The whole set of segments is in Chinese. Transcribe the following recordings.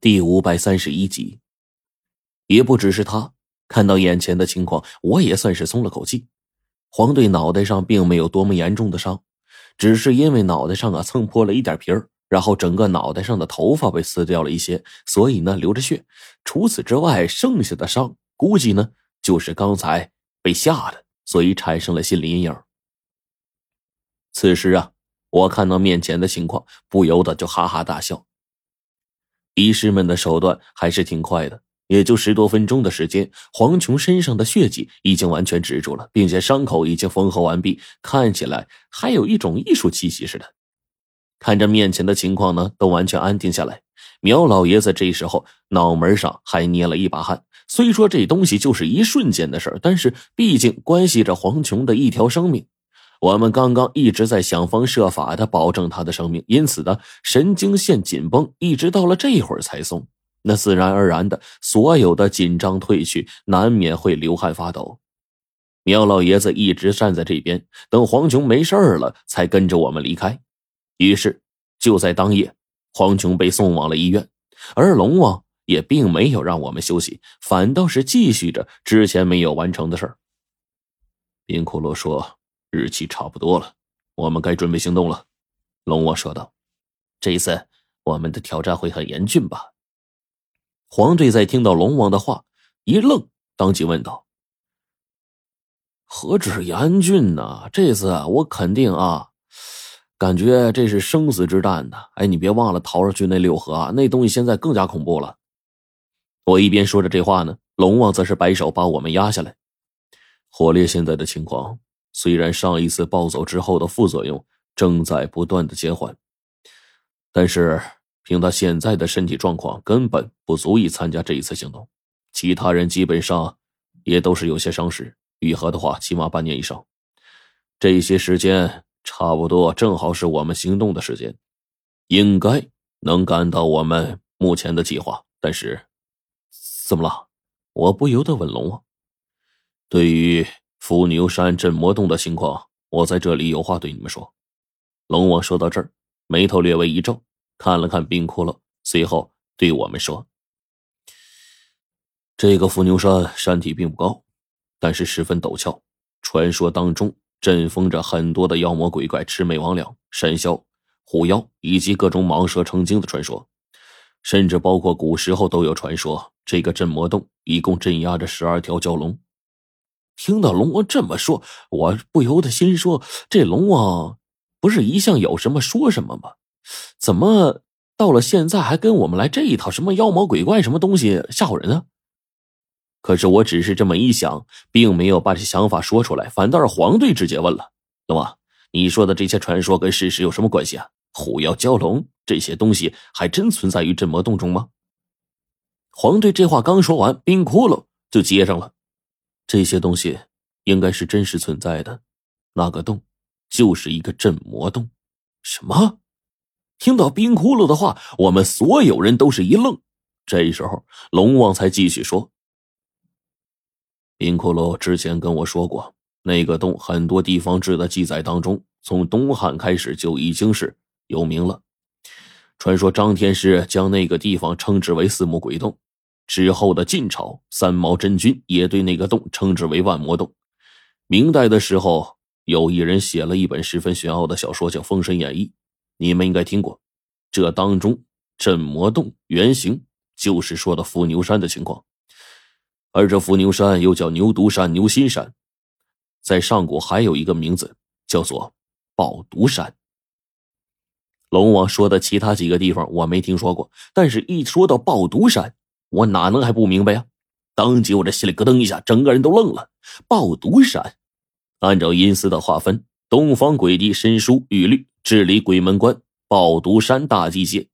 第五百三十一集，也不只是他看到眼前的情况，我也算是松了口气。黄队脑袋上并没有多么严重的伤，只是因为脑袋上啊蹭破了一点皮儿，然后整个脑袋上的头发被撕掉了一些，所以呢流着血。除此之外，剩下的伤估计呢就是刚才被吓的，所以产生了心理阴影。此时啊，我看到面前的情况，不由得就哈哈大笑。医师们的手段还是挺快的，也就十多分钟的时间，黄琼身上的血迹已经完全止住了，并且伤口已经缝合完毕，看起来还有一种艺术气息似的。看着面前的情况呢，都完全安定下来。苗老爷子这时候脑门上还捏了一把汗。虽说这东西就是一瞬间的事但是毕竟关系着黄琼的一条生命。我们刚刚一直在想方设法的保证他的生命，因此呢，神经线紧绷，一直到了这会儿才松。那自然而然的，所有的紧张褪去，难免会流汗发抖。苗老爷子一直站在这边，等黄琼没事了，才跟着我们离开。于是，就在当夜，黄琼被送往了医院，而龙王也并没有让我们休息，反倒是继续着之前没有完成的事儿。冰骷髅说。日期差不多了，我们该准备行动了。”龙王说道，“这一次我们的挑战会很严峻吧？”黄队在听到龙王的话一愣，当即问道：“何止严峻呢？这次我肯定啊，感觉这是生死之战呢。哎，你别忘了逃出去那六合啊，那东西现在更加恐怖了。”我一边说着这话呢，龙王则是摆手把我们压下来。火烈现在的情况。虽然上一次暴走之后的副作用正在不断的减缓，但是凭他现在的身体状况，根本不足以参加这一次行动。其他人基本上也都是有些伤势，愈合的话起码半年以上。这些时间差不多正好是我们行动的时间，应该能赶到我们目前的计划。但是，怎么了？我不由得问龙王：“对于……”伏牛山镇魔洞的情况，我在这里有话对你们说。龙王说到这儿，眉头略微一皱，看了看冰窟窿，随后对我们说：“这个伏牛山山体并不高，但是十分陡峭。传说当中镇封着很多的妖魔鬼怪、魑魅魍魉、山魈、虎妖，以及各种蟒蛇成精的传说，甚至包括古时候都有传说。这个镇魔洞一共镇压着十二条蛟龙。”听到龙王这么说，我不由得心说：这龙王不是一向有什么说什么吗？怎么到了现在还跟我们来这一套？什么妖魔鬼怪，什么东西吓唬人呢？可是我只是这么一想，并没有把这想法说出来，反倒是黄队直接问了：“龙王，你说的这些传说跟事实有什么关系啊？虎妖蛟龙这些东西还真存在于镇魔洞中吗？”黄队这话刚说完，冰窟窿就接上了。这些东西应该是真实存在的，那个洞就是一个镇魔洞。什么？听到冰窟窿的话，我们所有人都是一愣。这时候，龙王才继续说：“冰窟窿之前跟我说过，那个洞很多地方志的记载当中，从东汉开始就已经是有名了。传说张天师将那个地方称之为四目鬼洞。”之后的晋朝，三毛真君也对那个洞称之为万魔洞。明代的时候，有一人写了一本十分玄奥的小说，叫《封神演义》，你们应该听过。这当中镇魔洞原型就是说的伏牛山的情况，而这伏牛山又叫牛犊山、牛心山，在上古还有一个名字叫做抱犊山。龙王说的其他几个地方我没听说过，但是一说到抱犊山。我哪能还不明白呀？当即我这心里咯噔一下，整个人都愣了。抱犊山，按照阴司的划分，东方鬼帝申书玉律治理鬼门关，抱犊山大地界。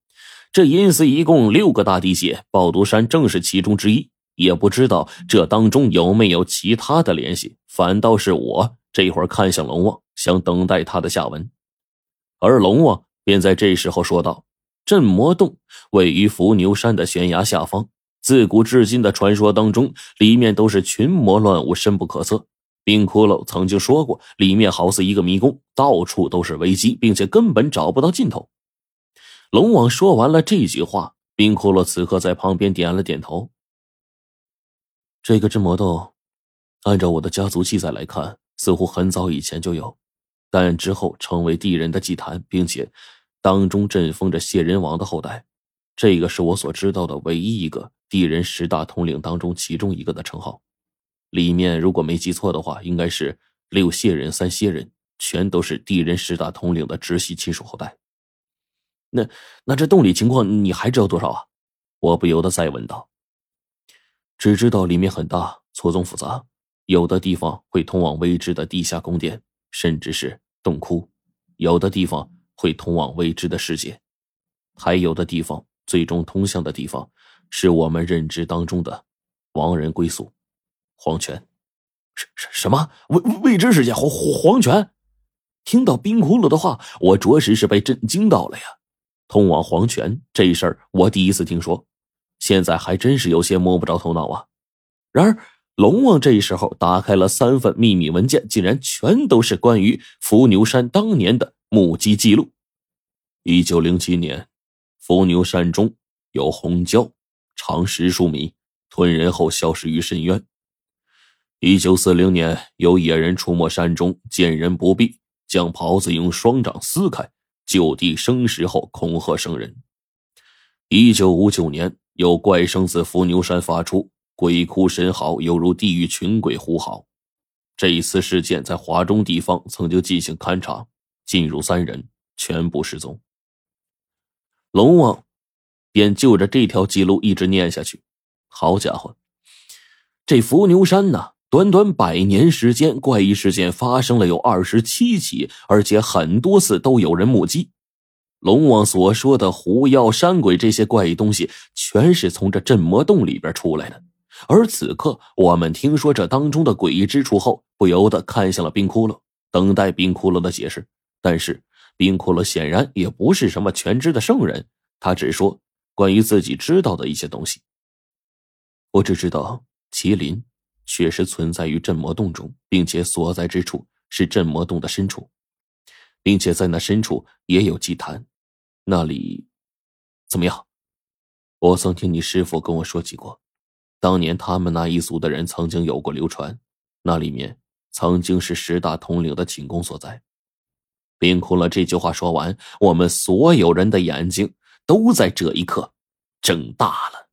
这阴司一共六个大地界，抱犊山正是其中之一。也不知道这当中有没有其他的联系。反倒是我这会儿看向龙王，想等待他的下文。而龙王便在这时候说道：“镇魔洞位于伏牛山的悬崖下方。”自古至今的传说当中，里面都是群魔乱舞，深不可测。冰骷髅曾经说过，里面好似一个迷宫，到处都是危机，并且根本找不到尽头。龙王说完了这句话，冰骷髅此刻在旁边点了点头。这个镇魔洞，按照我的家族记载来看，似乎很早以前就有，但之后成为地人的祭坛，并且当中镇封着谢人王的后代。这个是我所知道的唯一一个地人十大统领当中其中一个的称号。里面如果没记错的话，应该是六谢人、三谢人，全都是地人十大统领的直系亲属后代。那那这洞里情况你还知道多少啊？我不由得再问道。只知道里面很大，错综复杂，有的地方会通往未知的地下宫殿，甚至是洞窟；有的地方会通往未知的世界，还有的地方最终通向的地方，是我们认知当中的亡人归宿——黄泉。什什什么未未知世界？黄黄泉？听到冰窟窿的话，我着实是被震惊到了呀！通往黄泉这事儿，我第一次听说，现在还真是有些摸不着头脑啊。然而，龙王这时候打开了三份秘密文件，竟然全都是关于伏牛山当年的目击记录。一九零七年，伏牛山中有红蛟，长十数米，吞人后消失于深渊。一九四零年，有野人出没山中，见人不避，将袍子用双掌撕开。就地生食后恐吓生人。一九五九年，有怪声自伏牛山发出，鬼哭神嚎，犹如地狱群鬼呼嚎。这一次事件在华中地方曾经进行勘查，进入三人全部失踪。龙王便就着这条记录一直念下去。好家伙，这伏牛山呐！短短百年时间，怪异事件发生了有二十七起，而且很多次都有人目击。龙王所说的狐妖、山鬼这些怪异东西，全是从这镇魔洞里边出来的。而此刻，我们听说这当中的诡异之处后，不由得看向了冰窟窿，等待冰窟窿的解释。但是，冰窟窿显然也不是什么全知的圣人，他只说关于自己知道的一些东西。我只知道麒麟。确实存在于镇魔洞中，并且所在之处是镇魔洞的深处，并且在那深处也有祭坛。那里怎么样？我曾听你师傅跟我说起过，当年他们那一族的人曾经有过流传，那里面曾经是十大统领的寝宫所在。冰窟了这句话说完，我们所有人的眼睛都在这一刻睁大了。